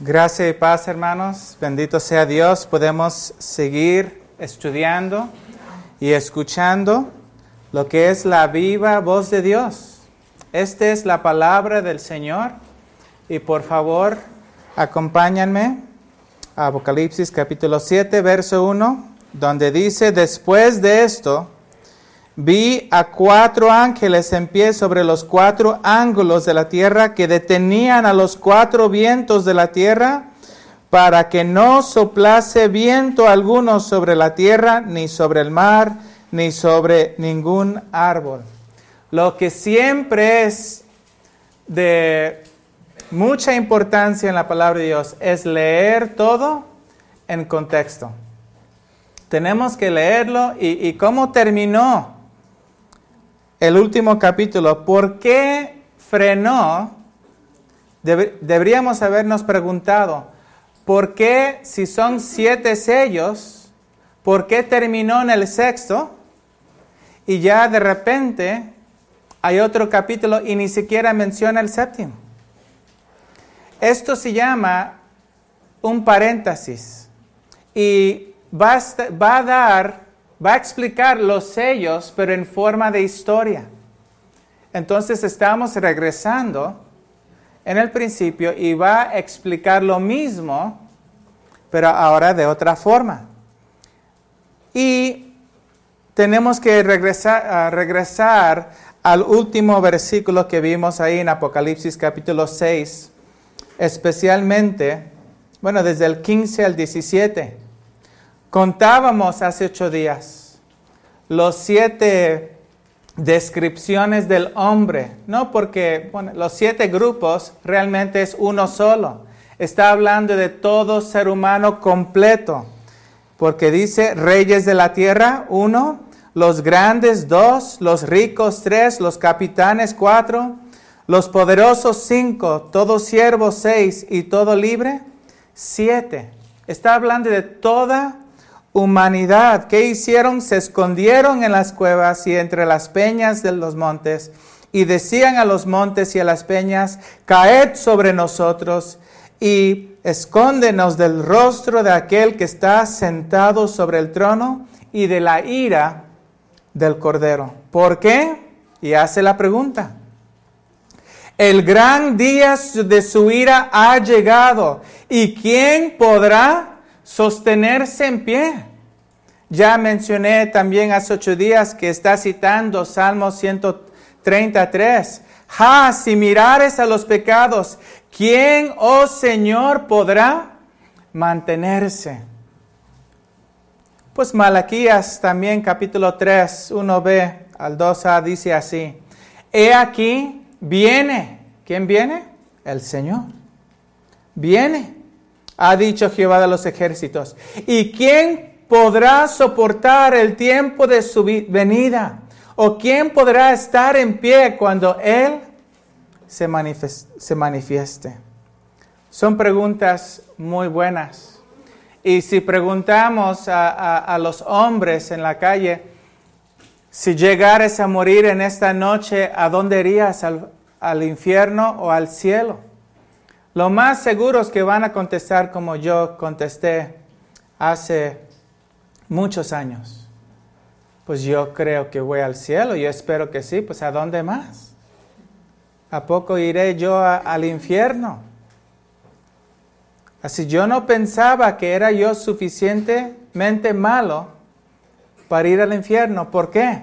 Gracias y paz, hermanos. Bendito sea Dios. Podemos seguir estudiando y escuchando lo que es la viva voz de Dios. Esta es la palabra del Señor. Y por favor, acompáñenme a Apocalipsis capítulo 7, verso 1, donde dice, después de esto, Vi a cuatro ángeles en pie sobre los cuatro ángulos de la tierra que detenían a los cuatro vientos de la tierra para que no soplase viento alguno sobre la tierra, ni sobre el mar, ni sobre ningún árbol. Lo que siempre es de mucha importancia en la palabra de Dios es leer todo en contexto. Tenemos que leerlo y, y cómo terminó el último capítulo, ¿por qué frenó? deberíamos habernos preguntado, ¿por qué si son siete sellos, por qué terminó en el sexto? Y ya de repente hay otro capítulo y ni siquiera menciona el séptimo. Esto se llama un paréntesis y va va a dar va a explicar los sellos, pero en forma de historia. Entonces estamos regresando en el principio y va a explicar lo mismo, pero ahora de otra forma. Y tenemos que regresar, regresar al último versículo que vimos ahí en Apocalipsis capítulo 6, especialmente, bueno, desde el 15 al 17. Contábamos hace ocho días los siete descripciones del hombre, no porque los siete grupos realmente es uno solo. Está hablando de todo ser humano completo, porque dice reyes de la tierra, uno, los grandes, dos, los ricos, tres, los capitanes, cuatro, los poderosos, cinco, todos siervos, seis, y todo libre, siete. Está hablando de toda humanidad. ¿Qué hicieron? Se escondieron en las cuevas y entre las peñas de los montes y decían a los montes y a las peñas, caed sobre nosotros y escóndenos del rostro de aquel que está sentado sobre el trono y de la ira del Cordero. ¿Por qué? Y hace la pregunta. El gran día de su ira ha llegado. ¿Y quién podrá sostenerse en pie. Ya mencioné también hace ocho días que está citando Salmo 133. Ja, si mirares a los pecados, ¿quién, oh Señor, podrá mantenerse? Pues Malaquías también capítulo 3, 1b al 2a dice así, He aquí, viene, ¿quién viene? El Señor. Viene ha dicho Jehová de los ejércitos. ¿Y quién podrá soportar el tiempo de su venida? ¿O quién podrá estar en pie cuando Él se, manifieste? Son preguntas muy buenas. Y si preguntamos a, los hombres en la calle, si llegares a morir en esta noche, ¿a dónde irías? al infierno o al cielo? Lo más seguro es que van a contestar como yo contesté hace muchos años. Pues yo creo que voy al cielo, yo espero que sí, pues ¿a dónde más? ¿A poco iré yo al infierno? Así yo no pensaba que era yo suficientemente malo para ir al infierno. ¿Por qué?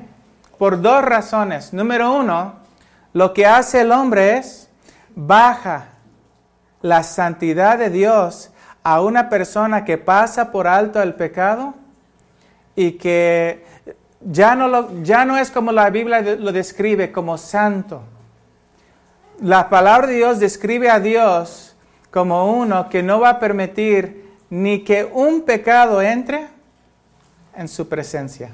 Por dos razones. Número uno, lo que hace el hombre es baja la santidad de Dios a una persona que pasa por alto el pecado y que ya no, lo, ya no es como la Biblia lo describe como santo. La palabra de Dios describe a Dios como uno que no va a permitir ni que un pecado entre en su presencia.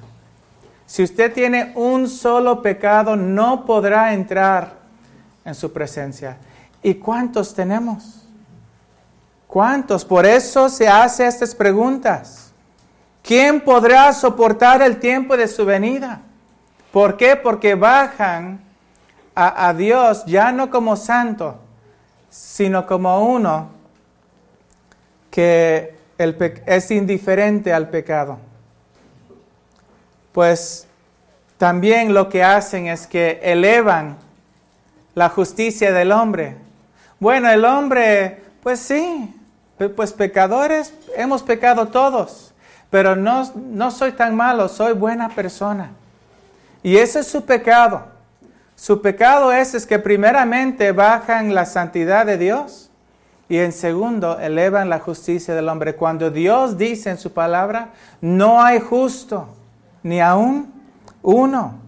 Si usted tiene un solo pecado, no podrá entrar en su presencia. ¿Y cuántos tenemos? ¿Cuántos? Por eso se hace estas preguntas. ¿Quién podrá soportar el tiempo de su venida? ¿Por qué? Porque bajan a, Dios ya no como santo, sino como uno que es indiferente al pecado. Pues también lo que hacen es que elevan la justicia del hombre. Bueno, el hombre, pues sí, pues pecadores, hemos pecado todos, pero no, no soy tan malo, soy buena persona. Y ese es su pecado. Su pecado es, es que primeramente bajan la santidad de Dios y en segundo elevan la justicia del hombre. Cuando Dios dice en su palabra, no hay justo, ni aún uno.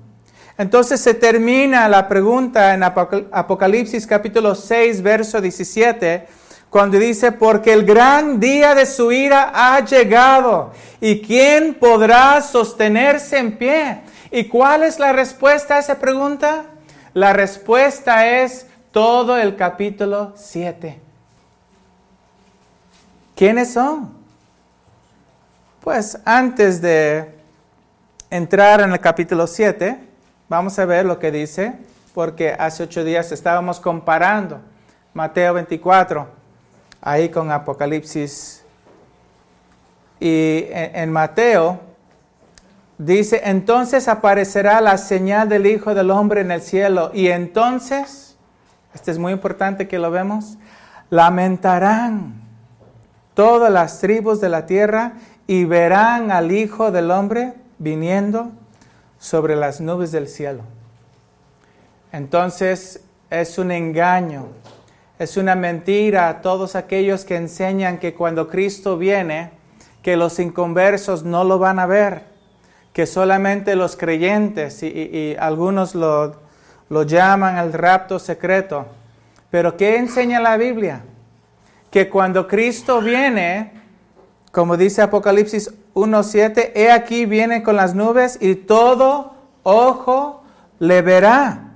Entonces se termina la pregunta en Apocalipsis capítulo 6, verso 17, cuando dice, porque el gran día de su ira ha llegado, ¿y quién podrá sostenerse en pie? ¿Y cuál es la respuesta a esa pregunta? La respuesta es todo el capítulo 7. ¿Quiénes son? Pues antes de entrar en el capítulo 7, Vamos a ver lo que dice, porque hace ocho días estábamos comparando Mateo 24 ahí con Apocalipsis. Y en, Mateo dice, entonces aparecerá la señal del Hijo del Hombre en el cielo. Y entonces, este es muy importante que lo vemos, lamentarán todas las tribus de la tierra y verán al Hijo del Hombre viniendo sobre las nubes del cielo. Entonces es un engaño, es una mentira a todos aquellos que enseñan que cuando Cristo viene, que los inconversos no lo van a ver, que solamente los creyentes y, algunos lo, lo llaman el rapto secreto. Pero ¿qué enseña la Biblia? Que cuando Cristo viene, como dice Apocalipsis 1.7, he aquí viene con las nubes y todo ojo le verá.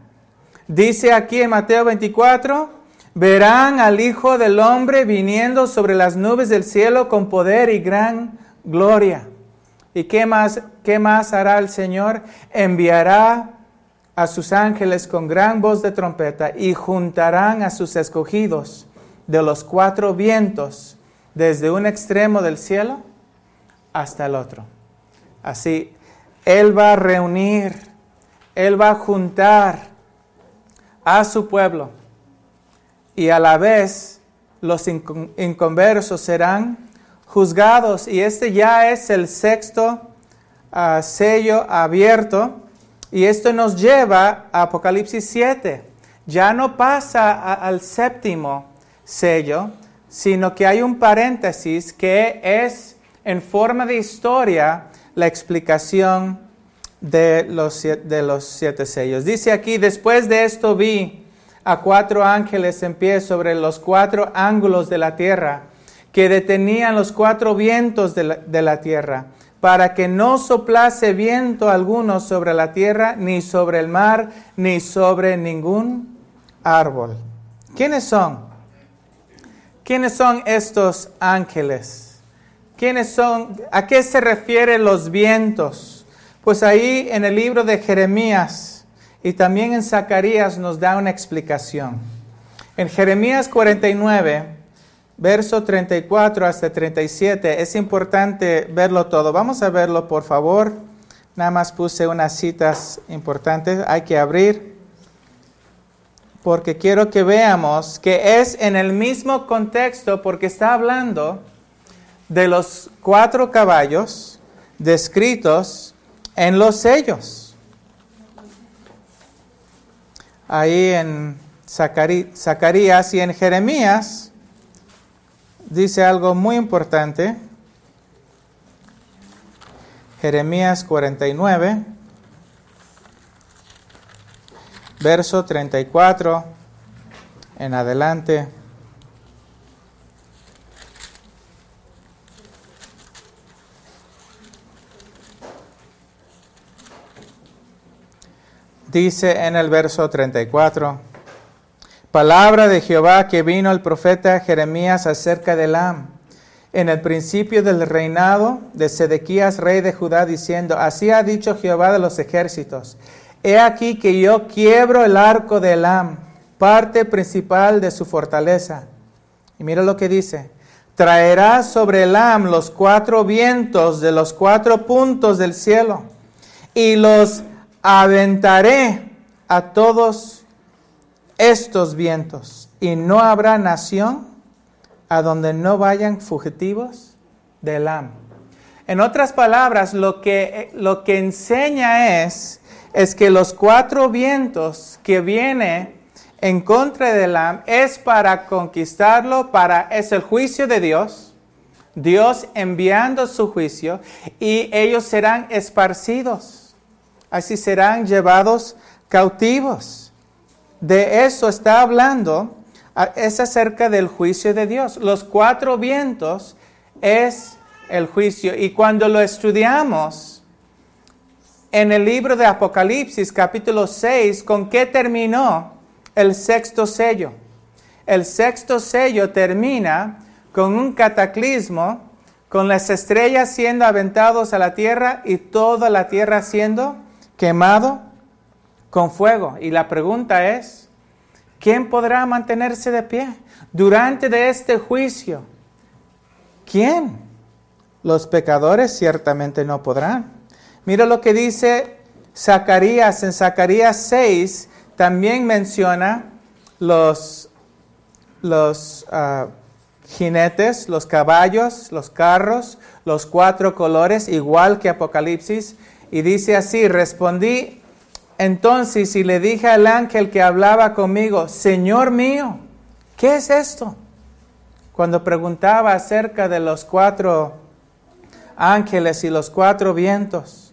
Dice aquí en Mateo 24, verán al Hijo del Hombre viniendo sobre las nubes del cielo con poder y gran gloria. ¿Y qué más, qué más hará el Señor? Enviará a sus ángeles con gran voz de trompeta y juntarán a sus escogidos de los cuatro vientos desde un extremo del cielo hasta el otro. Así, Él va a reunir, Él va a juntar a su pueblo y a la vez los inconversos serán juzgados y este ya es el sexto ah, sello abierto y esto nos lleva a Apocalipsis 7. Ya no pasa al séptimo sello, sino que hay un paréntesis que es en forma de historia la explicación de los, de los siete sellos. Dice aquí, después de esto vi a cuatro ángeles en pie sobre los cuatro ángulos de la tierra, que detenían los cuatro vientos de la, de la tierra, para que no soplase viento alguno sobre la tierra, ni sobre el mar, ni sobre ningún árbol. ¿Quiénes son? ¿Quiénes son estos ángeles? ¿Quiénes son? ¿A qué se refieren los vientos? Pues ahí en el libro de Jeremías y también en Zacarías nos da una explicación. En Jeremías 49, verso 34 hasta 37, es importante verlo todo. Vamos a verlo, por favor. Nada más puse unas citas importantes. Hay que abrir porque quiero que veamos que es en el mismo contexto porque está hablando de los cuatro caballos descritos en los sellos. Ahí en Zacarías y en Jeremías dice algo muy importante. Jeremías 49 verso 34 en adelante. Dice en el verso 34, palabra de Jehová que vino el profeta Jeremías acerca de Am, en el principio del reinado de Sedequías, rey de Judá, diciendo, así ha dicho Jehová de los ejércitos, He aquí que yo quiebro el arco de Elam, parte principal de su fortaleza. Y mira lo que dice, traerá sobre Elam los cuatro vientos de los cuatro puntos del cielo y los aventaré a todos estos vientos y no habrá nación a donde no vayan fugitivos de Elam. En otras palabras, lo que, lo que enseña es, es que los cuatro vientos que viene en contra de Elam es para conquistarlo, para, es el juicio de Dios, Dios enviando su juicio y ellos serán esparcidos, así serán llevados cautivos. De eso está hablando, es acerca del juicio de Dios. Los cuatro vientos es el juicio y cuando lo estudiamos en el libro de Apocalipsis capítulo 6, ¿con qué terminó? el sexto sello. El sexto sello termina con un cataclismo, con las estrellas siendo aventados a la tierra y toda la tierra siendo quemado con fuego. Y la pregunta es, ¿quién podrá mantenerse de pie durante de este juicio? ¿Quién? Los pecadores ciertamente no podrán. Mira lo que dice Zacarías en Zacarías 6, también menciona los, los ah, jinetes, los caballos, los carros, los cuatro colores, igual que Apocalipsis. Y dice así, respondí entonces y le dije al ángel que hablaba conmigo, Señor mío, ¿qué es esto? Cuando preguntaba acerca de los cuatro ángeles y los cuatro vientos.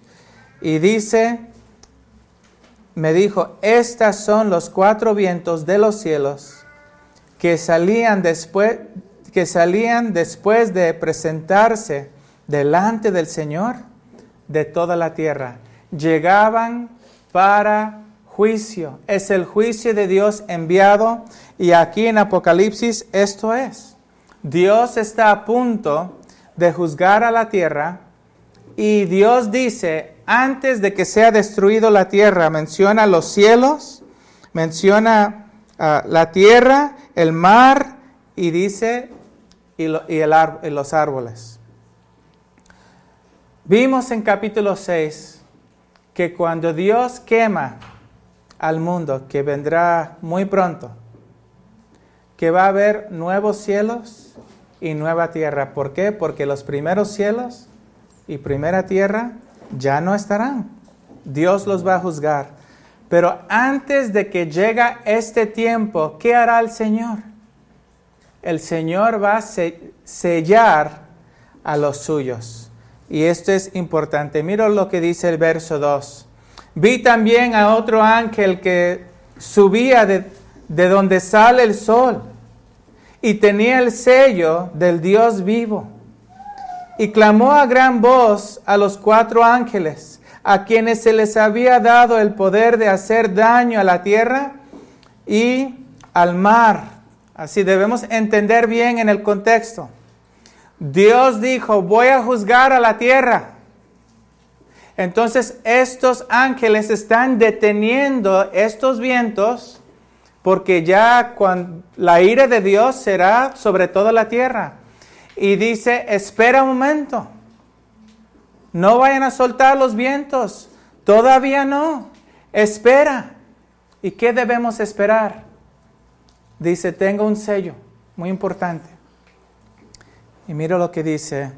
Y dice, me dijo, estas son los cuatro vientos de los cielos que salían después, que salían después de presentarse delante del Señor de toda la tierra. Llegaban para juicio. Es el juicio de Dios enviado y aquí en Apocalipsis esto es. Dios está a punto de juzgar a la tierra y Dios dice, antes de que sea destruido la tierra, menciona los cielos, menciona ah, la tierra, el mar y dice, y, los árboles. Vimos en capítulo 6 que cuando Dios quema al mundo, que vendrá muy pronto, que va a haber nuevos cielos y nueva tierra. ¿Por qué? Porque los primeros cielos y primera tierra ya no estarán. Dios los va a juzgar. Pero antes de que llegue este tiempo, ¿qué hará el Señor? El Señor va a sellar a los suyos. Y esto es importante. Mira lo que dice el verso 2. Vi también a otro ángel que subía de, de donde sale el sol y tenía el sello del Dios vivo y clamó a gran voz a los cuatro ángeles, a quienes se les había dado el poder de hacer daño a la tierra y al mar. Así debemos entender bien en el contexto. Dios dijo, voy a juzgar a la tierra. Entonces estos ángeles están deteniendo estos vientos porque ya cuando la ira de Dios será sobre toda la tierra y dice, espera un momento, no vayan a soltar los vientos, todavía no, espera. ¿Y qué debemos esperar? Dice, tengo un sello muy importante. Y mira lo que dice,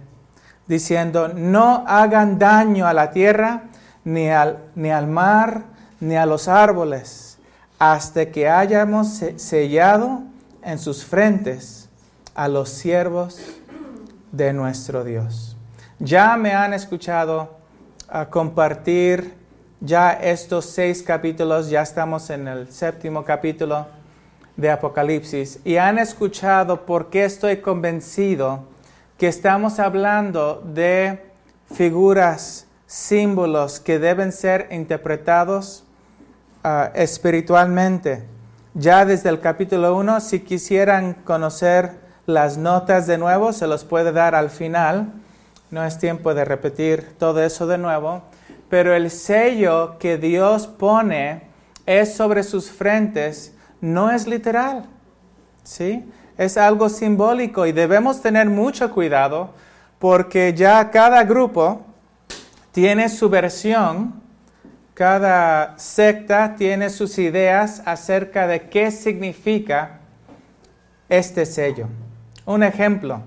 diciendo, no hagan daño a la tierra, ni al, ni al mar, ni a los árboles, hasta que hayamos sellado en sus frentes a los siervos de nuestro Dios. Ya me han escuchado a compartir ya estos seis capítulos, ya estamos en el séptimo capítulo de Apocalipsis, y han escuchado por qué estoy convencido que estamos hablando de figuras, símbolos que deben ser interpretados ah, espiritualmente. Ya desde el capítulo 1, si quisieran conocer las notas de nuevo, se los puede dar al final. No es tiempo de repetir todo eso de nuevo. Pero el sello que Dios pone es sobre sus frentes, no es literal. ¿Sí? Es algo simbólico y debemos tener mucho cuidado porque ya cada grupo tiene su versión, cada secta tiene sus ideas acerca de qué significa este sello. Un ejemplo,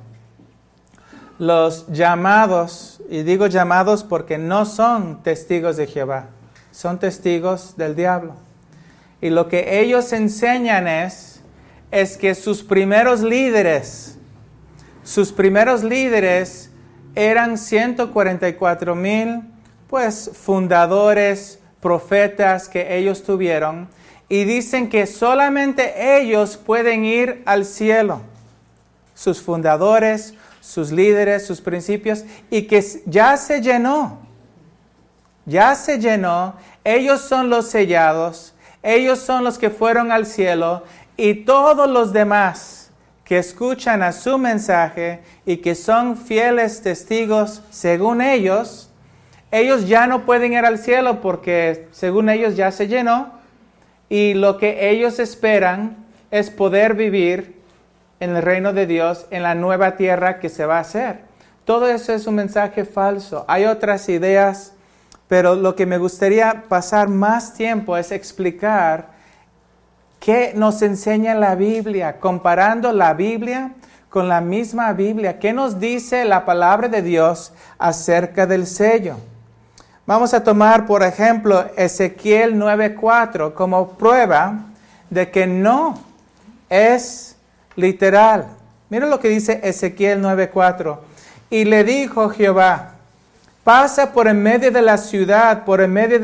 los llamados, y digo llamados porque no son testigos de Jehová, son testigos del diablo. Y lo que ellos enseñan es, es que sus primeros líderes, sus primeros líderes eran 144 mil, pues, fundadores, profetas que ellos tuvieron, y dicen que solamente ellos pueden ir al cielo, sus fundadores, sus líderes, sus principios, y que ya se llenó, ya se llenó, ellos son los sellados, ellos son los que fueron al cielo, y todos los demás que escuchan a su mensaje y que son fieles testigos según ellos, ellos ya no pueden ir al cielo porque según ellos ya se llenó y lo que ellos esperan es poder vivir en el reino de Dios en la nueva tierra que se va a hacer. Todo eso es un mensaje falso. Hay otras ideas, pero lo que me gustaría pasar más tiempo es explicar qué nos enseña la Biblia, comparando la Biblia con la misma Biblia. ¿Qué nos dice la palabra de Dios acerca del sello? Vamos a tomar, por ejemplo, Ezequiel 9:4 como prueba de que no es literal. Mira lo que dice Ezequiel 9:4. Y le dijo Jehová, pasa por en medio de la ciudad, por en medio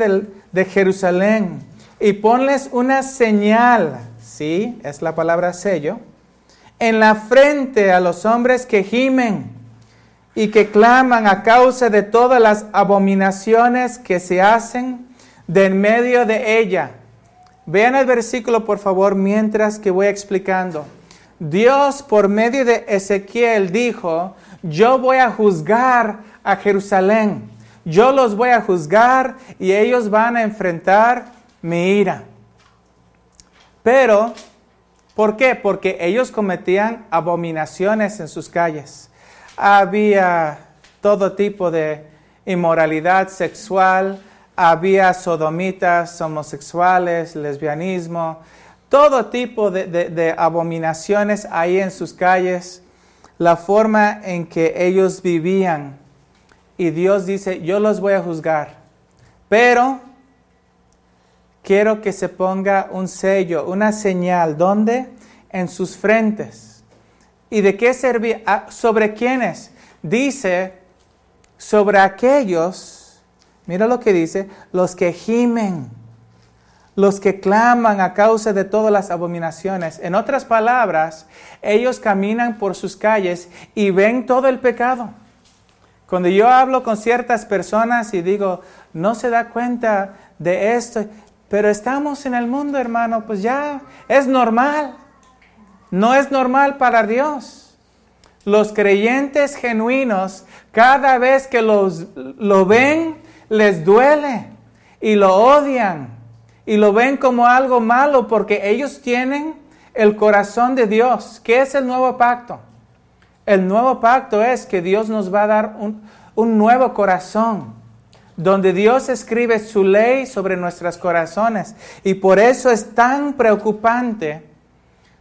de Jerusalén, y ponles una señal, ¿sí? Es la palabra sello, en la frente a los hombres que gimen y que claman a causa de todas las abominaciones que se hacen de en medio de ella. Vean el versículo por favor mientras que voy explicando. Dios por medio de Ezequiel dijo, yo voy a juzgar a Jerusalén, yo los voy a juzgar y ellos van a enfrentar mi ira. Pero, ¿por qué? Porque ellos cometían abominaciones en sus calles había todo tipo de inmoralidad sexual, había sodomitas, homosexuales, lesbianismo, todo tipo de, abominaciones ahí en sus calles, la forma en que ellos vivían. Y Dios dice, yo los voy a juzgar, pero quiero que se ponga un sello, una señal, ¿dónde? En sus frentes ¿Y de qué servía? Ah, ¿Sobre quiénes? Dice, sobre aquellos, mira lo que dice, los que gimen, los que claman a causa de todas las abominaciones. En otras palabras, ellos caminan por sus calles y ven todo el pecado. Cuando yo hablo con ciertas personas y digo, no se da cuenta de esto, pero estamos en el mundo, hermano, pues ya es normal. No es normal para Dios. Los creyentes genuinos, cada vez que los, lo ven, les duele y lo odian y lo ven como algo malo porque ellos tienen el corazón de Dios. ¿Qué es el nuevo pacto? El nuevo pacto es que Dios nos va a dar un, un nuevo corazón, donde Dios escribe su ley sobre nuestros corazones. Y por eso es tan preocupante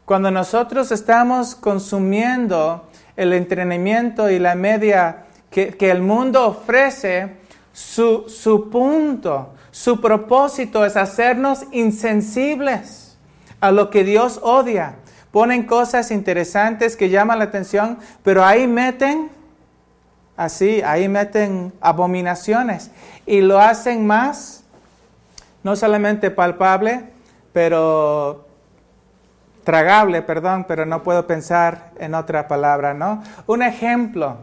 cuando nosotros estamos consumiendo el entrenamiento y la media que, el mundo ofrece, su, su punto, su propósito es hacernos insensibles a lo que Dios odia. Ponen cosas interesantes que llaman la atención, pero ahí meten, así, ahí meten abominaciones y lo hacen más, no solamente palpable, pero tragable, perdón, pero no puedo pensar en otra palabra, ¿no? Un ejemplo,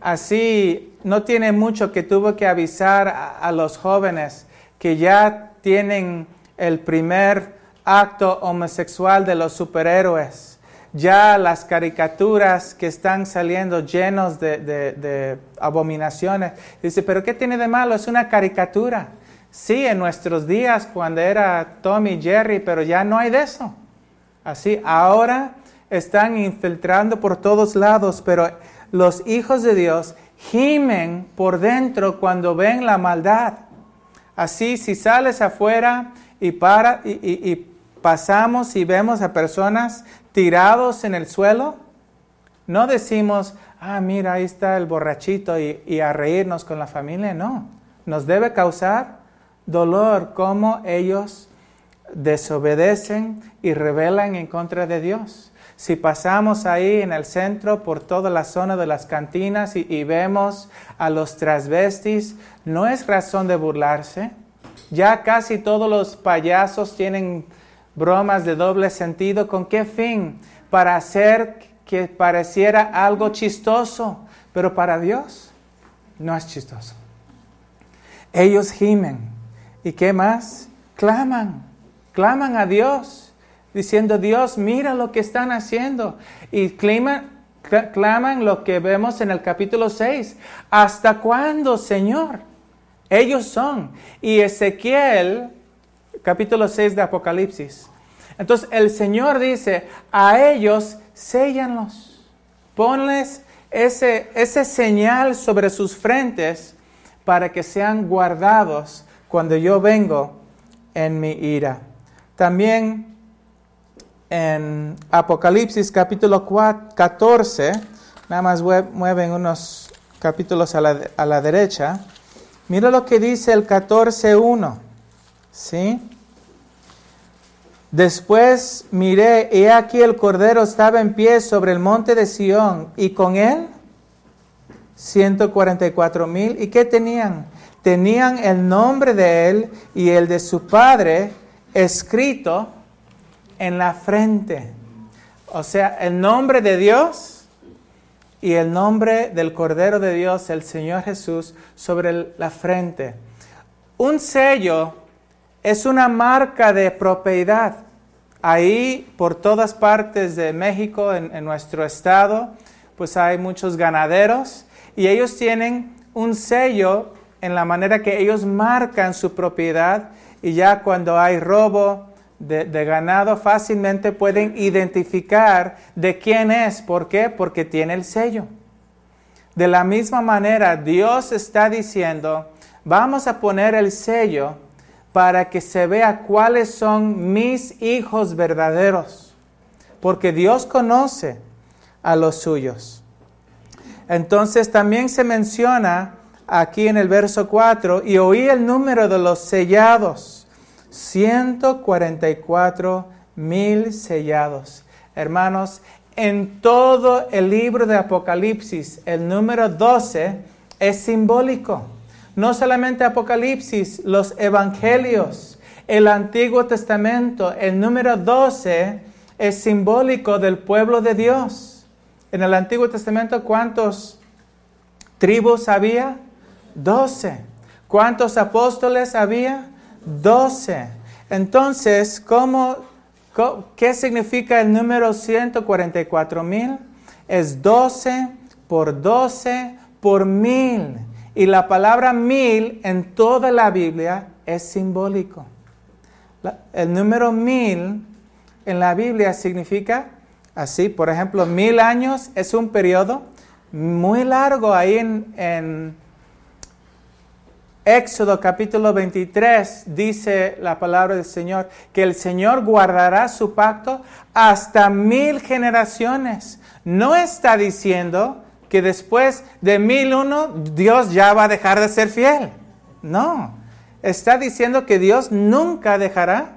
así no tiene mucho que tuvo que avisar a, los jóvenes que ya tienen el primer acto homosexual de los superhéroes, ya las caricaturas que están saliendo llenos de, abominaciones. Dice, pero ¿qué tiene de malo? Es una caricatura. Sí, en nuestros días cuando era Tommy y Jerry, pero ya no hay de eso. Así, ahora están infiltrando por todos lados, pero los hijos de Dios gimen por dentro cuando ven la maldad. Así, si sales afuera y, pasamos y vemos a personas tirados en el suelo, no decimos, ah, mira, ahí está el borrachito y, y, a reírnos con la familia. No, nos debe causar dolor como ellos desobedecen y rebelan en contra de Dios. Si pasamos ahí en el centro por toda la zona de las cantinas y, vemos a los transvestis, no es razón de burlarse. Ya casi todos los payasos tienen bromas de doble sentido. ¿Con qué fin? Para hacer que pareciera algo chistoso, pero para Dios no es chistoso. Ellos gimen. ¿Y qué más? Claman, claman a Dios diciendo, Dios, mira lo que están haciendo. Y claman, claman lo que vemos en el capítulo 6. ¿Hasta cuándo, Señor? Ellos son. Y Ezequiel, capítulo 6 de Apocalipsis. Entonces el Señor dice, a ellos séllanlos. Ponles ese, ese señal sobre sus frentes para que sean guardados cuando yo vengo en mi ira. También en Apocalipsis capítulo 14, nada más mueven unos capítulos a la, derecha, mira lo que dice el 14.1, ¿sí? Después miré, y aquí el Cordero estaba en pie sobre el monte de Sión, y con él 144 mil. ¿Y qué tenían? Tenían el nombre de él y el de su padre escrito en la frente. O sea, el nombre de Dios y el nombre del Cordero de Dios, el Señor Jesús, sobre la frente. Un sello es una marca de propiedad. Ahí, por todas partes de México, en, nuestro estado, pues hay muchos ganaderos y ellos tienen un sello en la manera que ellos marcan su propiedad y ya cuando hay robo, de, ganado fácilmente pueden identificar de quién es. ¿Por qué? Porque tiene el sello. De la misma manera, Dios está diciendo, vamos a poner el sello para que se vea cuáles son mis hijos verdaderos. Porque Dios conoce a los suyos. Entonces también se menciona aquí en el verso 4, y oí el número de los sellados 144 mil sellados. Hermanos, en todo el libro de Apocalipsis, el número 12 es simbólico. No solamente Apocalipsis, los evangelios, el Antiguo Testamento, el número 12 es simbólico del pueblo de Dios. En el Antiguo Testamento, ¿cuántos tribus había? 12. ¿Cuántos apóstoles había? 12. Entonces, ¿cómo, ¿qué significa el número 144 mil? Es 12 por 12 por mil. Y la palabra mil en toda la Biblia es simbólico. el número mil en la Biblia significa así, por ejemplo, mil años es un periodo muy largo ahí en Éxodo capítulo 23 dice la palabra del Señor que el Señor guardará su pacto hasta mil generaciones. No está diciendo que después de mil uno Dios ya va a dejar de ser fiel. No, está diciendo que Dios nunca dejará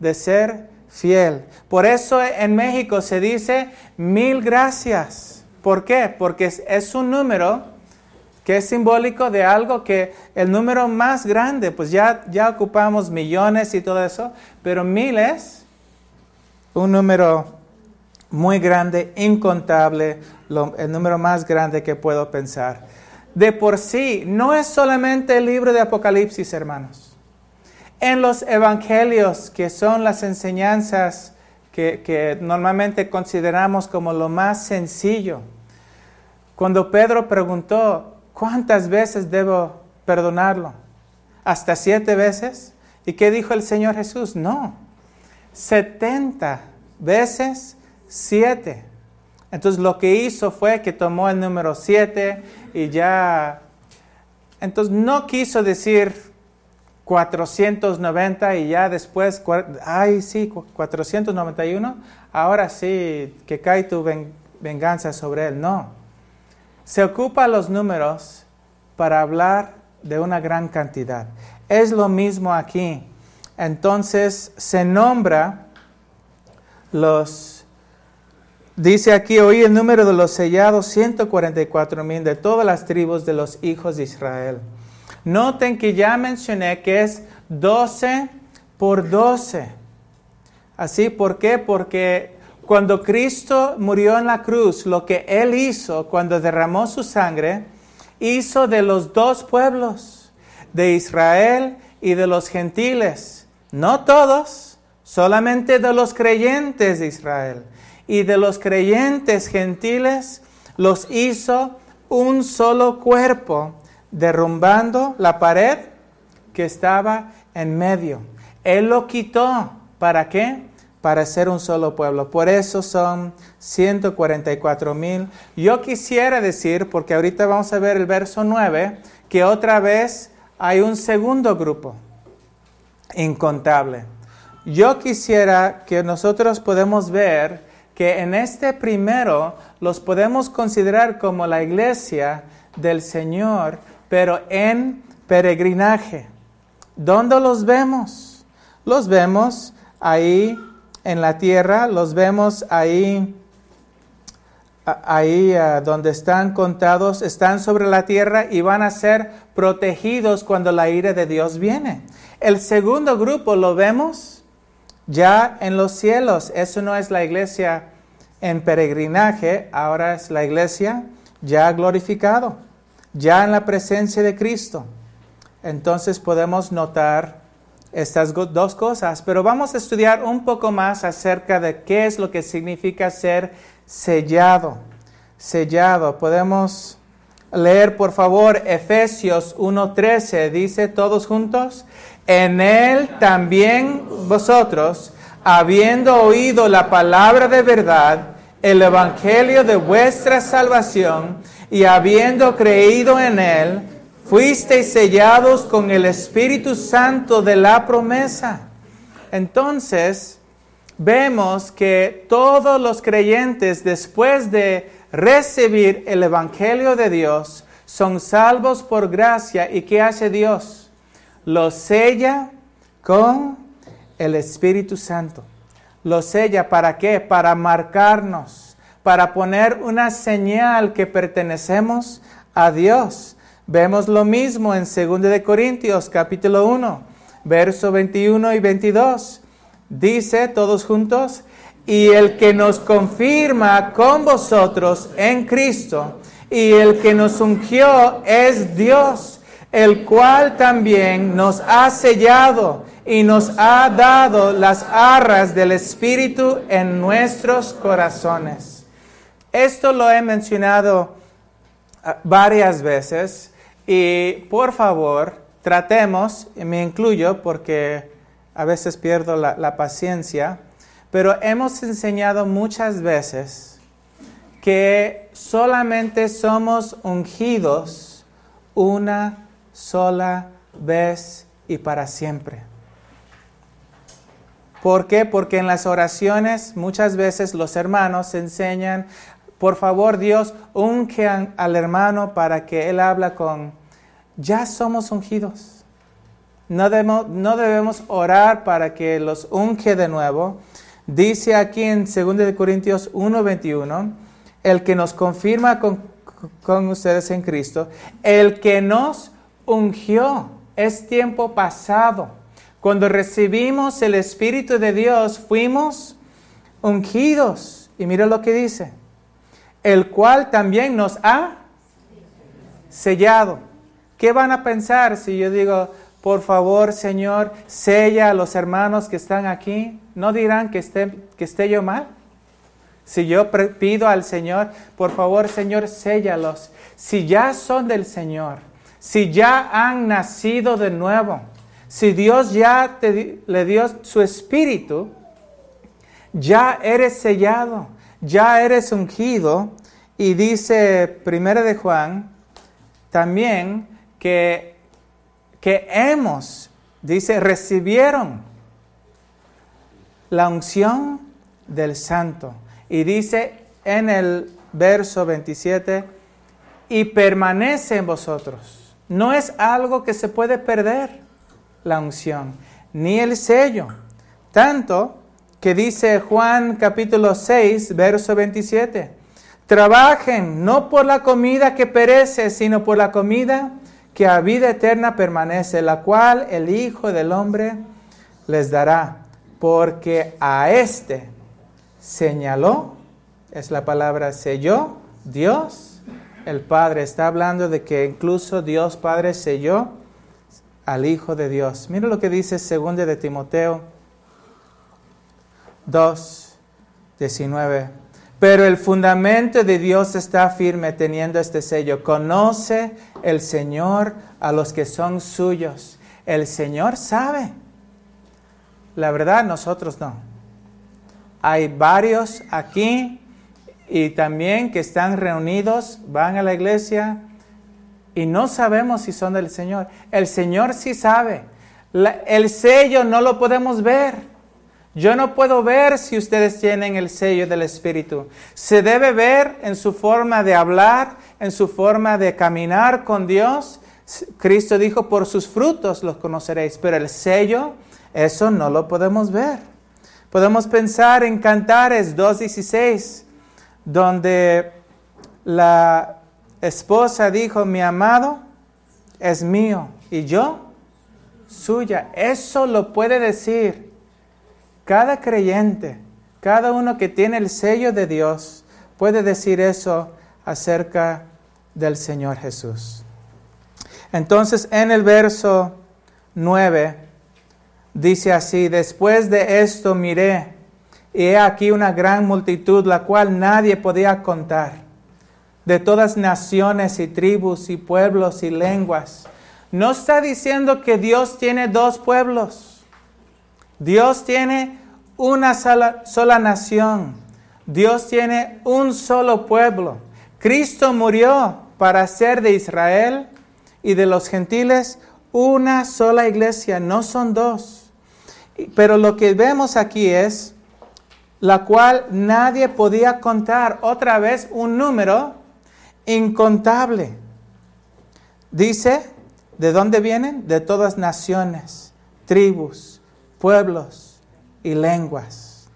de ser fiel. Por eso en México se dice mil gracias. ¿Por qué? Porque es un número que es simbólico de algo que el número más grande, pues ya, ya ocupamos millones y todo eso, pero miles, un número muy grande, incontable, el número más grande que puedo pensar. De por sí, no es solamente el libro de Apocalipsis, hermanos. En los evangelios, que son las enseñanzas que, que normalmente consideramos como lo más sencillo, cuando Pedro preguntó, ¿Cuántas veces debo perdonarlo? ¿Hasta siete veces? ¿Y qué dijo el Señor Jesús? No, setenta veces siete. Entonces lo que hizo fue que tomó el número siete y ya... Entonces no quiso decir 490 y ya después, ay sí, 491, ahora sí, que cae tu venganza sobre él. No. Se ocupa los números para hablar de una gran cantidad. Es lo mismo aquí. Entonces se nombra los, dice aquí, hoy el número de los sellados, 144 mil de todas las tribus de los hijos de Israel. Noten que ya mencioné que es 12 por 12. Así, ¿por qué? Porque cuando Cristo murió en la cruz, lo que Él hizo cuando derramó su sangre, hizo de los dos pueblos, de Israel y de los gentiles. No todos, solamente de los creyentes de Israel. Y de los creyentes gentiles los hizo un solo cuerpo derrumbando la pared que estaba en medio. Él lo quitó. ¿Para qué? Para ser un solo pueblo. Por eso son 144 mil. Yo quisiera decir, porque ahorita vamos a ver el verso 9, que otra vez hay un segundo grupo incontable. Yo quisiera que nosotros podemos ver que en este primero los podemos considerar como la iglesia del Señor pero en peregrinaje. ¿Dónde los vemos? Los vemos ahí en la tierra, los vemos ahí, ahí ah, donde están contados, están sobre la tierra y van a ser protegidos cuando la ira de Dios viene. El segundo grupo lo vemos ya en los cielos. Eso no es la iglesia en peregrinaje, ahora es la iglesia ya glorificado ya en la presencia de Cristo. Entonces podemos notar estas dos cosas, pero vamos a estudiar un poco más acerca de qué es lo que significa ser sellado. Sellado. Podemos leer, por favor, Efesios 1.13. Dice todos juntos, en él también vosotros, habiendo oído la palabra de verdad, el evangelio de vuestra salvación, y habiendo creído en Él, fuisteis sellados con el Espíritu Santo de la promesa. Entonces, vemos que todos los creyentes, después de recibir el Evangelio de Dios, son salvos por gracia. ¿Y qué hace Dios? Los sella con el Espíritu Santo. Los sella para qué? Para marcarnos para poner una señal que pertenecemos a Dios. Vemos lo mismo en 2 de Corintios capítulo 1, verso 21 y 22. Dice todos juntos, y el que nos confirma con vosotros en Cristo, y el que nos ungió es Dios, el cual también nos ha sellado y nos ha dado las arras del Espíritu en nuestros corazones. Esto lo he mencionado ah, varias veces y por favor tratemos, y me incluyo porque a veces pierdo la, la paciencia, pero hemos enseñado muchas veces que solamente somos ungidos una sola vez y para siempre. ¿Por qué? Porque en las oraciones muchas veces los hermanos enseñan por favor, Dios, unge al hermano para que él habla con, ya somos ungidos. No debemos, no debemos orar para que los unge de nuevo. Dice aquí en 2 Corintios 1:21, el que nos confirma con, con ustedes en Cristo, el que nos ungió, es tiempo pasado. Cuando recibimos el Espíritu de Dios, fuimos ungidos. Y mira lo que dice el cual también nos ha sellado. ¿Qué van a pensar si yo digo, por favor, Señor, sella a los hermanos que están aquí? ¿No dirán que esté, que esté yo mal? Si yo pido al Señor, por favor, Señor, séllalos. Si ya son del Señor, si ya han nacido de nuevo, si Dios ya te, le dio su espíritu, ya eres sellado ya eres ungido y dice Primera de Juan también que, que hemos, dice, recibieron la unción del santo. Y dice en el verso 27, y permanece en vosotros. No es algo que se puede perder, la unción, ni el sello. Tanto que dice Juan capítulo 6, verso 27, trabajen no por la comida que perece, sino por la comida que a vida eterna permanece, la cual el Hijo del Hombre les dará, porque a este señaló, es la palabra selló, Dios, el Padre. Está hablando de que incluso Dios Padre selló al Hijo de Dios. Mira lo que dice 2 de Timoteo 2, 19. Pero el fundamento de Dios está firme teniendo este sello. Conoce el Señor a los que son suyos. El Señor sabe. La verdad, nosotros no. Hay varios aquí y también que están reunidos, van a la iglesia y no sabemos si son del Señor. El Señor sí sabe. el sello no lo podemos ver. Yo no puedo ver si ustedes tienen el sello del Espíritu. Se debe ver en su forma de hablar, en su forma de caminar con Dios. Cristo dijo, por sus frutos los conoceréis, pero el sello, eso no lo podemos ver. Podemos pensar en Cantares 2.16, donde la esposa dijo, mi amado es mío y yo suya. Eso lo puede decir cada creyente, cada uno que tiene el sello de Dios, puede decir eso acerca del Señor Jesús. Entonces en el verso 9 dice así, después de esto miré y he aquí una gran multitud, la cual nadie podía contar, de todas naciones y tribus y pueblos y lenguas. No está diciendo que Dios tiene dos pueblos. Dios tiene una sola, sola nación. Dios tiene un solo pueblo. Cristo murió para hacer de Israel y de los gentiles una sola iglesia, no son dos. Pero lo que vemos aquí es la cual nadie podía contar. Otra vez un número incontable. Dice, ¿de dónde vienen? De todas naciones, tribus, pueblos y lenguas.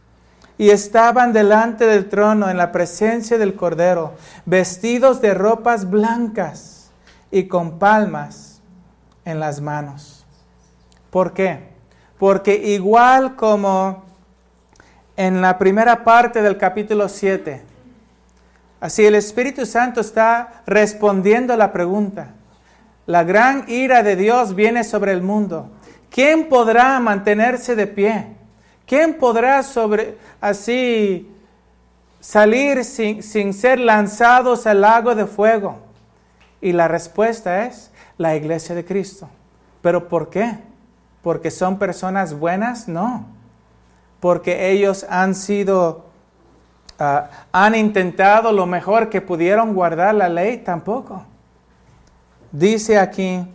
Y estaban delante del trono en la presencia del Cordero, vestidos de ropas blancas y con palmas en las manos. ¿Por qué? Porque igual como en la primera parte del capítulo 7. Así el Espíritu Santo está respondiendo a la pregunta. La gran ira de Dios viene sobre el mundo. ¿Quién podrá mantenerse de pie? ¿Quién podrá sobre así salir sin, sin ser lanzados al lago de fuego? Y la respuesta es la iglesia de Cristo. ¿Pero por qué? ¿Porque son personas buenas? No porque ellos han sido, ah, han intentado lo mejor que pudieron guardar la ley, tampoco. Dice aquí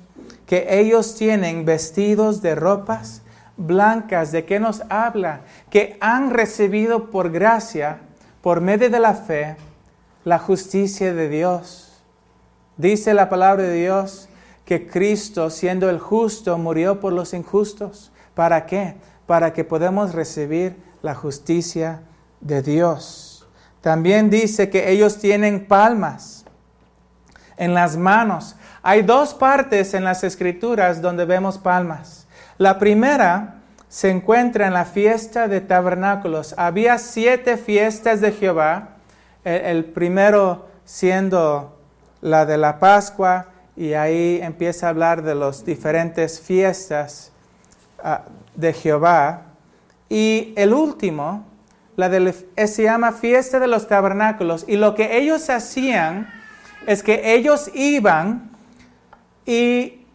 que ellos tienen vestidos de ropas blancas. ¿De qué nos habla? Que han recibido por gracia, por medio de la fe, la justicia de Dios. Dice la palabra de Dios que Cristo, siendo el justo, murió por los injustos. ¿Para qué? Para que podamos recibir la justicia de Dios. También dice que ellos tienen palmas en las manos. Hay dos partes en las escrituras donde vemos palmas. La primera se encuentra en la fiesta de tabernáculos. Había siete fiestas de Jehová, el, primero siendo la de la Pascua, y ahí empieza a hablar de las diferentes fiestas de Jehová. Y el último, la eh, se llama fiesta de los tabernáculos. Y lo que ellos hacían es que ellos iban y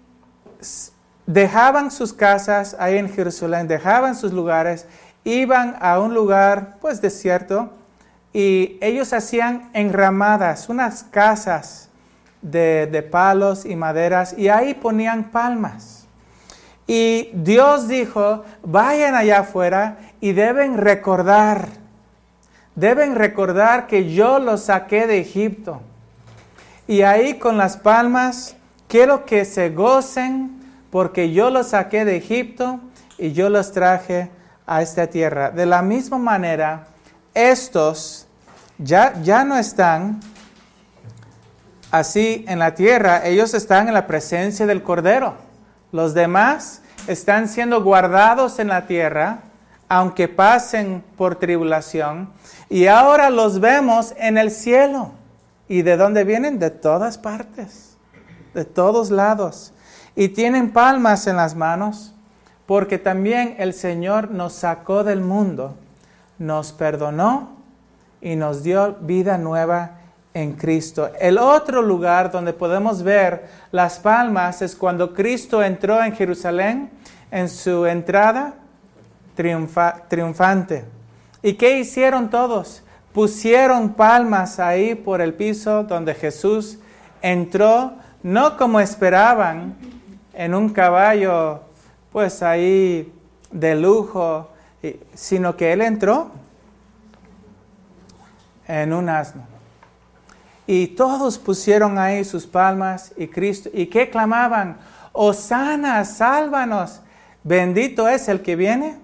dejaban sus casas ahí en Jerusalén, dejaban sus lugares, iban a un lugar pues desierto y ellos hacían enramadas, unas casas de, de palos y maderas, y ahí ponían palmas. Y Dios dijo, vayan allá afuera y deben recordar, deben recordar que yo los saqué de Egipto. Y ahí con las palmas, quiero que se gocen porque yo los saqué de Egipto y yo los traje a esta tierra. De la misma manera, estos ya, ya no están así en la tierra, ellos están en la presencia del Cordero. Los demás están siendo guardados en la tierra, aunque pasen por tribulación, y ahora los vemos en el cielo. ¿Y de dónde vienen? De todas partes, de todos lados. Y tienen palmas en las manos, porque también el Señor nos sacó del mundo, nos perdonó y nos dio vida nueva en Cristo. El otro lugar donde podemos ver las palmas es cuando Cristo entró en Jerusalén en su entrada triunfante. ¿Y qué hicieron todos? Pusieron palmas ahí por el piso donde Jesús entró, no como esperaban, en un caballo, pues ahí de lujo, sino que Él entró en un asno. Y todos pusieron ahí sus palmas y Cristo. ¿Y qué clamaban? Osana, sálvanos. Bendito es el que viene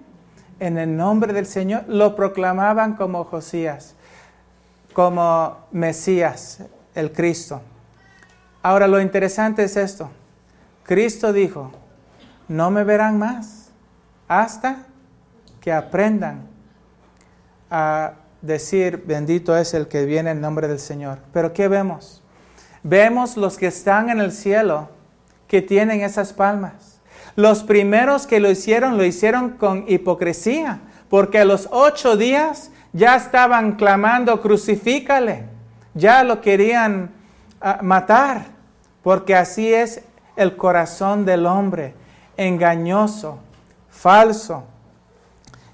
en el nombre del Señor. Lo proclamaban como Josías, como Mesías, el Cristo. Ahora lo interesante es esto. Cristo dijo, no me verán más hasta que aprendan a decir, bendito es el que viene en nombre del Señor. Pero ¿qué vemos? Vemos los que están en el cielo que tienen esas palmas. Los primeros que lo hicieron, lo hicieron con hipocresía, porque a los ocho días ya estaban clamando, crucifícale, ya lo querían ah, matar, porque así es el corazón del hombre, engañoso, falso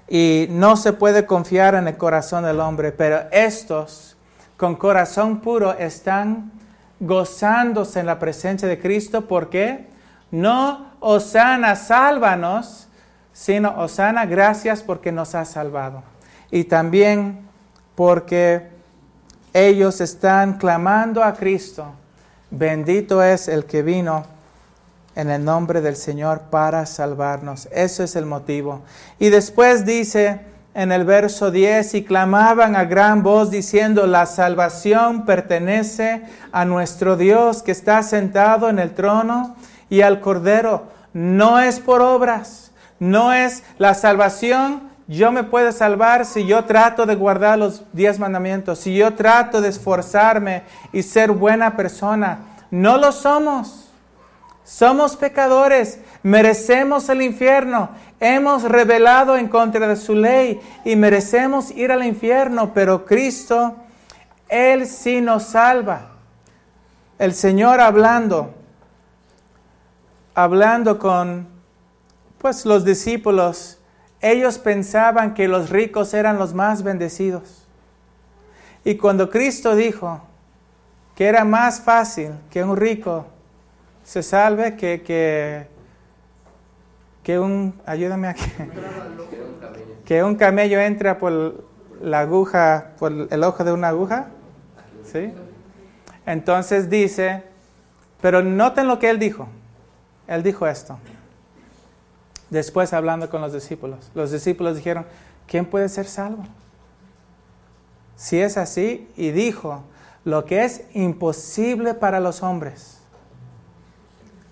y no se puede confiar en el corazón del hombre, pero estos con corazón puro están gozándose en la presencia de Cristo. Porque no Osana, sálvanos, sino Osana, gracias porque nos has salvado. Y también porque ellos están clamando a Cristo, bendito es el que vino en el nombre del Señor para salvarnos. Eso es el motivo. Y después dice en el verso 10, y clamaban a gran voz diciendo, la salvación pertenece a nuestro Dios que está sentado en el trono y al Cordero. No es por obras, no es la salvación. Yo me puedo salvar si yo trato de guardar los diez mandamientos, si yo trato de esforzarme y ser buena persona. No lo somos. Somos pecadores, merecemos el infierno, hemos rebelado en contra de su ley y merecemos ir al infierno, pero Cristo, Él sí nos salva. El Señor hablando, hablando con pues los discípulos, ellos pensaban que los ricos eran los más bendecidos. Y cuando Cristo dijo que era más fácil que un rico se salve que, que, que un, ayúdame aquí, que un camello entra por la aguja, por el ojo de una aguja. ¿Sí? Entonces dice, pero noten lo que él dijo. Él dijo esto. Después hablando con los discípulos. Los discípulos dijeron, ¿quién puede ser salvo? Si es así, y dijo, lo que es imposible para los hombres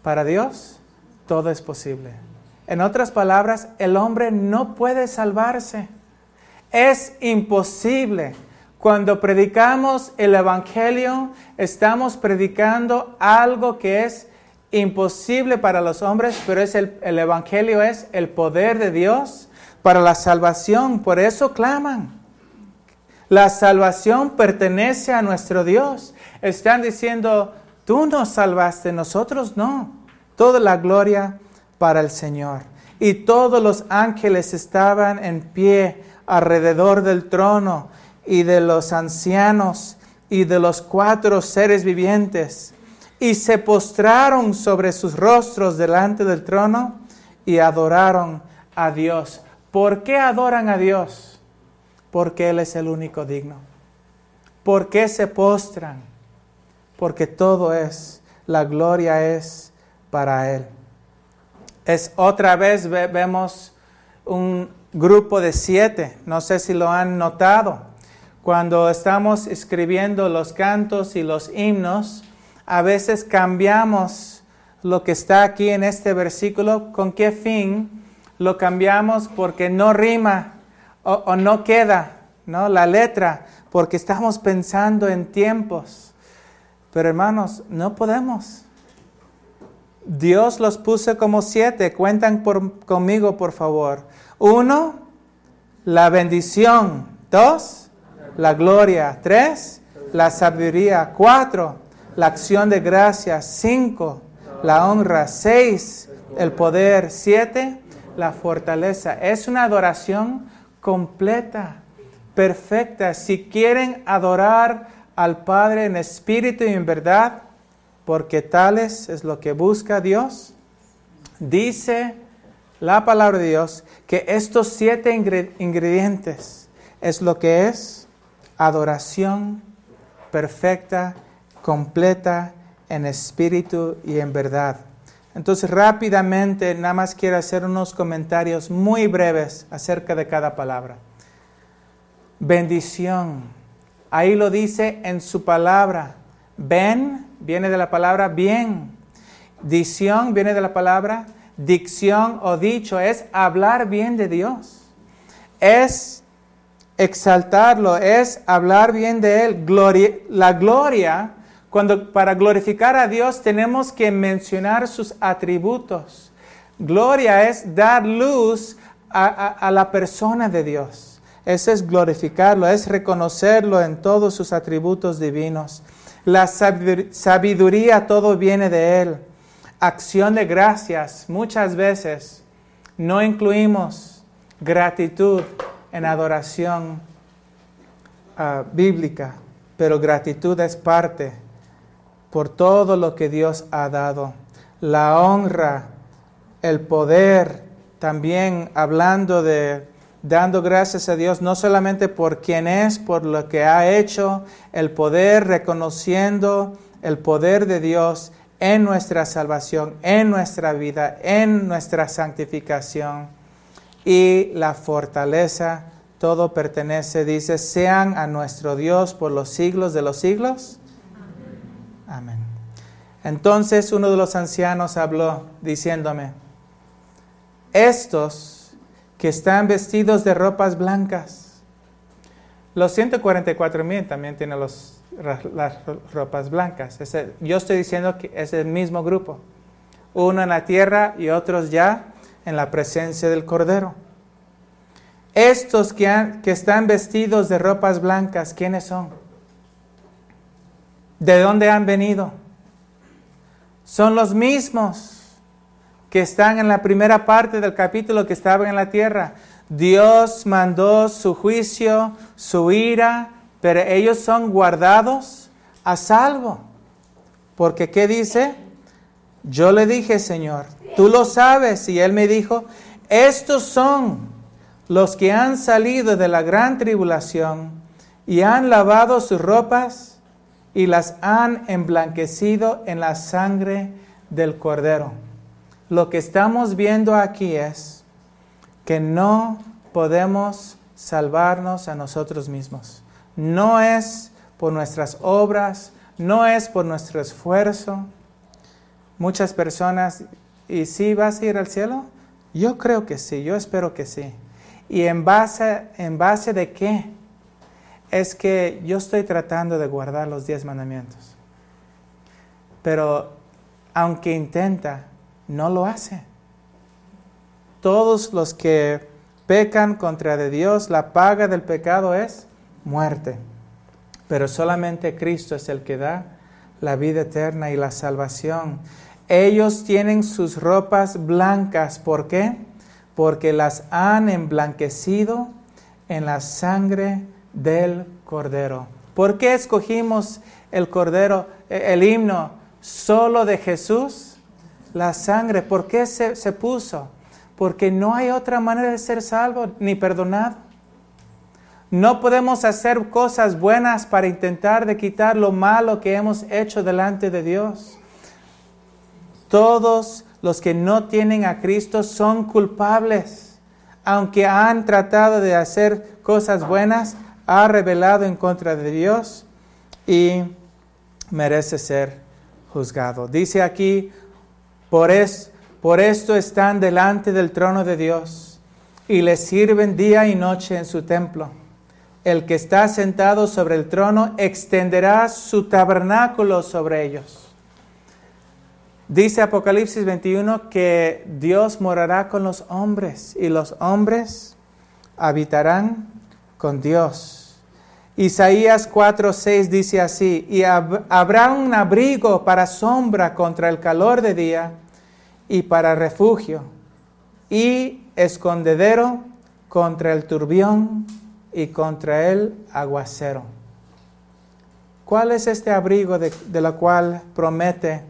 para Dios todo es posible. En otras palabras, el hombre no puede salvarse. Es imposible. Cuando predicamos el Evangelio, estamos predicando algo que es imposible para los hombres, pero es el, el Evangelio es el poder de Dios para la salvación. Por eso claman. La salvación pertenece a nuestro Dios. Están diciendo, Tú nos salvaste, nosotros no. Toda la gloria para el Señor. Y todos los ángeles estaban en pie alrededor del trono y de los ancianos y de los cuatro seres vivientes, y se postraron sobre sus rostros delante del trono y adoraron a Dios. ¿Por qué adoran a Dios? Porque Él es el único digno. ¿Por qué se postran? Porque todo es, la gloria es para Él. Es otra vez vemos un grupo de siete, no sé si lo han notado. Cuando estamos escribiendo los cantos y los himnos, a veces cambiamos lo que está aquí en este versículo. ¿Con qué fin? Lo cambiamos porque no rima o, no queda ¿no? la letra, porque estamos pensando en tiempos. Pero hermanos, no podemos. Dios los puso como siete. Cuentan conmigo, por favor. Uno, la bendición. Dos, la gloria. Tres, la sabiduría. Cuatro, la acción de gracias. Cinco, la honra. Seis, el poder. Siete, la fortaleza. Es una adoración completa, perfecta. Si quieren adorar al Padre en espíritu y en verdad, porque tales es lo que busca Dios. Dice la palabra de Dios que estos siete ingredientes es lo que es adoración perfecta, completa en espíritu y en verdad. Entonces rápidamente nada más quiero hacer unos comentarios muy breves acerca de cada palabra. Bendición. Ahí lo dice en su palabra. Ben viene de la palabra bien. Dicción viene de la palabra dicción o dicho. Es hablar bien de Dios. Es exaltarlo, es hablar bien de Él. La gloria, cuando para glorificar a Dios tenemos que mencionar sus atributos. Gloria es dar luz a la persona de Dios. Ese es glorificarlo, es reconocerlo en todos sus atributos divinos. La sabiduría todo viene de Él. Acción de gracias. Muchas veces no incluimos gratitud en adoración ah, bíblica, pero gratitud es parte por todo lo que Dios ha dado. La honra, el poder, también hablando de dando gracias a Dios no solamente por quien es, por lo que ha hecho, el poder, reconociendo el poder de Dios en nuestra salvación, en nuestra vida, en nuestra santificación y la fortaleza. Todo pertenece, dice, sean a nuestro Dios por los siglos de los siglos. Amén. Entonces uno de los ancianos habló diciéndome, estos que están vestidos de ropas blancas. Los 144 mil también tienen las ropas blancas. yo estoy diciendo que es el mismo grupo. Uno en la tierra y otros ya en la presencia del Cordero. Estos que, que están vestidos de ropas blancas, ¿quiénes son? ¿De dónde han venido? Son los mismos que están en la primera parte del capítulo que estaban en la tierra. Dios mandó su juicio, su ira, pero ellos son guardados a salvo. Porque ¿qué dice? Yo le dije, Señor, tú lo sabes. Y él me dijo, estos son los que han salido de la gran tribulación y han lavado sus ropas y las han emblanquecido en la sangre del cordero lo que estamos viendo aquí es que no podemos salvarnos a nosotros mismos. No es por nuestras obras, no es por nuestro esfuerzo. Muchas personas, ¿y si vas a ir al cielo? Yo creo que sí, yo espero que sí. ¿Y en base, en base de qué? Es que yo estoy tratando de guardar los diez mandamientos. Pero aunque intenta, no lo hace. Todos los que pecan contra de Dios, la paga del pecado es muerte. Pero solamente Cristo es el que da la vida eterna y la salvación. Ellos tienen sus ropas blancas. ¿Por qué? Porque las han emblanquecido en la sangre del Cordero. ¿Por qué escogimos el Cordero, e, el himno solo de Jesús? La sangre, ¿por qué se, se puso? Porque no hay otra manera de ser salvo ni perdonado. No podemos hacer cosas buenas para intentar de quitar lo malo que hemos hecho delante de Dios. Todos los que no tienen a Cristo son culpables. Aunque han tratado de hacer cosas buenas, ha revelado en contra de Dios y merece ser juzgado. Dice aquí, por, es, por esto están delante del trono de Dios y le sirven día y noche en su templo el que está sentado sobre el trono extenderá su tabernáculo sobre ellos. Dice Apocalipsis 21 que Dios morará con los hombres y los hombres habitarán con Dios. Isaías 4:6 dice así, y habrá un abrigo para sombra contra el calor de día y para refugio y escondedero contra el turbión y contra el aguacero. ¿Cuál es este abrigo de, la cual promete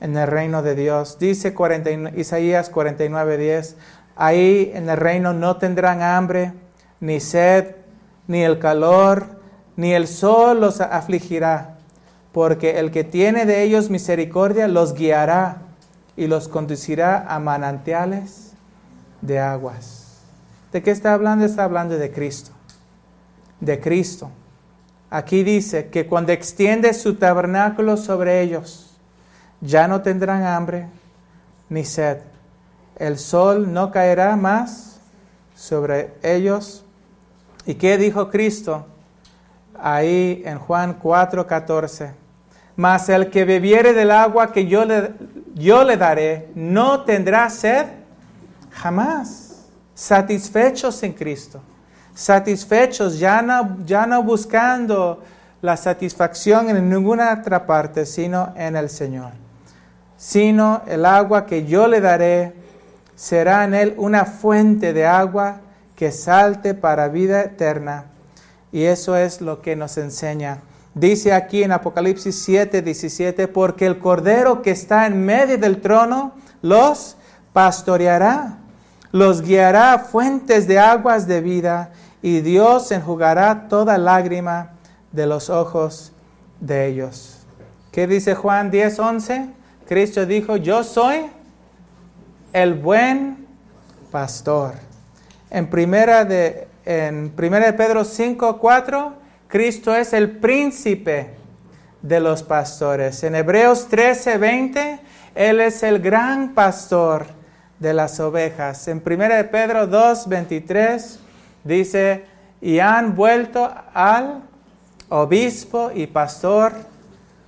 en el reino de Dios? Dice 40, Isaías 49:10, ahí en el reino no tendrán hambre, ni sed, ni el calor, ni el sol los afligirá, porque el que tiene de ellos misericordia los guiará y los conducirá a manantiales de aguas. ¿De qué está hablando? Está hablando de Cristo de Cristo. Aquí dice que cuando extiende su tabernáculo sobre ellos, ya no tendrán hambre ni sed. El sol no caerá más sobre ellos. ¿Y qué dijo Cristo? Ahí en Juan 4:14. Mas el que bebiere del agua que yo le, yo le daré, no tendrá sed jamás. Satisfechos en Cristo satisfechos, ya no, ya no buscando la satisfacción en ninguna otra parte, sino en el Señor. Sino el agua que yo le daré será en él una fuente de agua que salte para vida eterna. Y eso es lo que nos enseña. Dice aquí en Apocalipsis 7, 17, porque el Cordero que está en medio del trono los pastoreará, los guiará a fuentes de aguas de vida y Dios enjugará toda lágrima de los ojos de ellos. ¿Qué dice Juan 10, 11? Cristo dijo, yo soy el buen pastor. En primera de, en primera de Pedro 5, 4, Cristo es el príncipe de los pastores. En Hebreos 13, 20, Él es el gran pastor de las ovejas. En primera de Pedro 2, 23, Dice, y han vuelto al obispo y pastor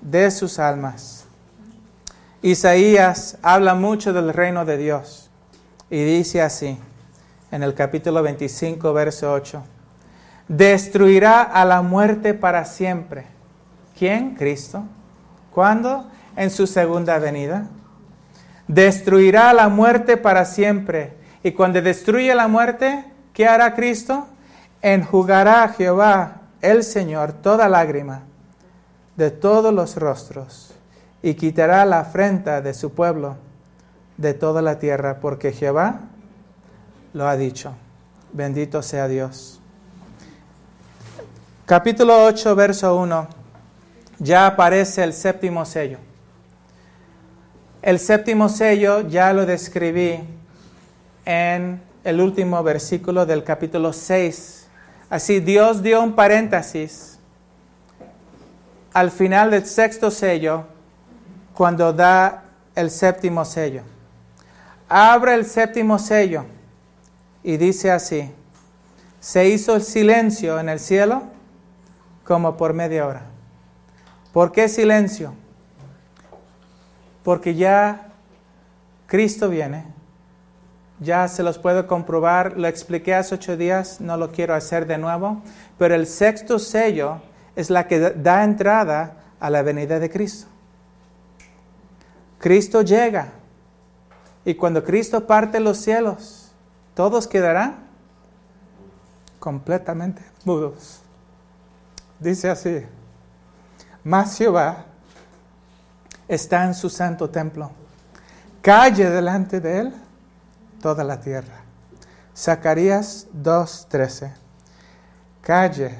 de sus almas. Isaías habla mucho del reino de Dios y dice así en el capítulo 25, verso 8, destruirá a la muerte para siempre. ¿Quién? Cristo. ¿Cuándo? En su segunda venida. Destruirá la muerte para siempre. Y cuando destruye la muerte, ¿Qué hará Cristo? Enjugará a Jehová, el Señor, toda lágrima de todos los rostros y quitará la afrenta de su pueblo de toda la tierra, porque Jehová lo ha dicho. Bendito sea Dios. Capítulo 8, verso 1. Ya aparece el séptimo sello. El séptimo sello ya lo describí en el último versículo del capítulo 6. Así Dios dio un paréntesis al final del sexto sello cuando da el séptimo sello. Abre el séptimo sello y dice así, se hizo el silencio en el cielo como por media hora. ¿Por qué silencio? Porque ya Cristo viene ya se los puedo comprobar, lo expliqué hace ocho días, no lo quiero hacer de nuevo, pero el sexto sello es la que da entrada a la venida de Cristo. Cristo llega y cuando Cristo parte los cielos, todos quedarán completamente mudos. Dice así, mas Jehová está en su santo templo. Calle delante de él toda la tierra. Zacarías 2.13. Calle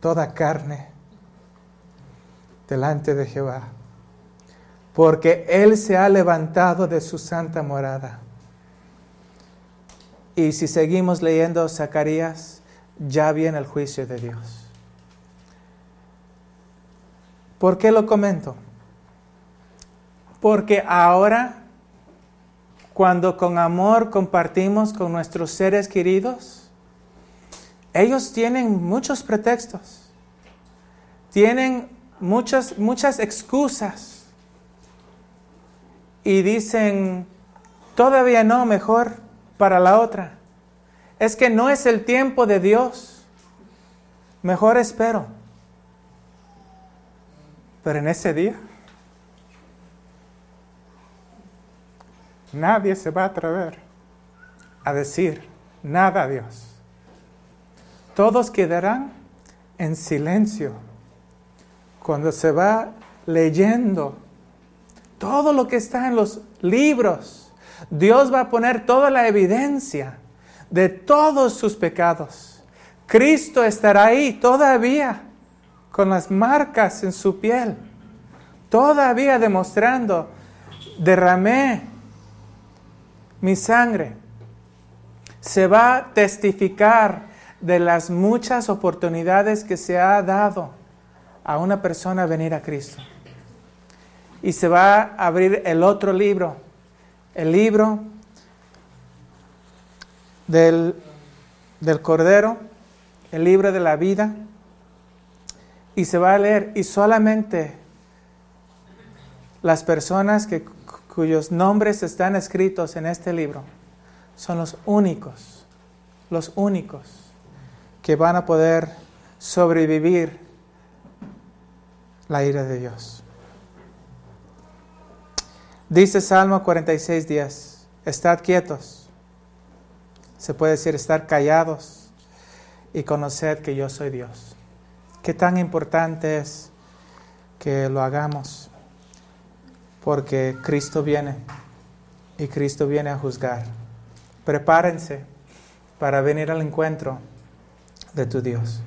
toda carne delante de Jehová, porque Él se ha levantado de su santa morada. Y si seguimos leyendo Zacarías, ya viene el juicio de Dios. ¿Por qué lo comento? Porque ahora, cuando con amor compartimos con nuestros seres queridos, ellos tienen muchos pretextos, tienen muchas, muchas excusas y dicen, todavía no, mejor para la otra. Es que no es el tiempo de Dios, mejor espero. Pero en ese día nadie se va a atrever a decir nada a Dios. Todos quedarán en silencio cuando se va leyendo todo lo que está en los libros. Dios va a poner toda la evidencia de todos sus pecados. Cristo estará ahí todavía con las marcas en su piel, todavía demostrando, derramé mi sangre. Se va a testificar de las muchas oportunidades que se ha dado a una persona a venir a Cristo. Y se va a abrir el otro libro, el libro del, del Cordero, el libro de la vida, y se va a leer y solamente las personas que, cuyos nombres están escritos en este libro son los únicos, los únicos que van a poder sobrevivir la ira de Dios. Dice Salmo 46 días, estad quietos. Se puede decir estar callados y conocer que yo soy Dios. Qué tan importante es que lo hagamos, porque Cristo viene y Cristo viene a juzgar. Prepárense para venir al encuentro de tu Dios.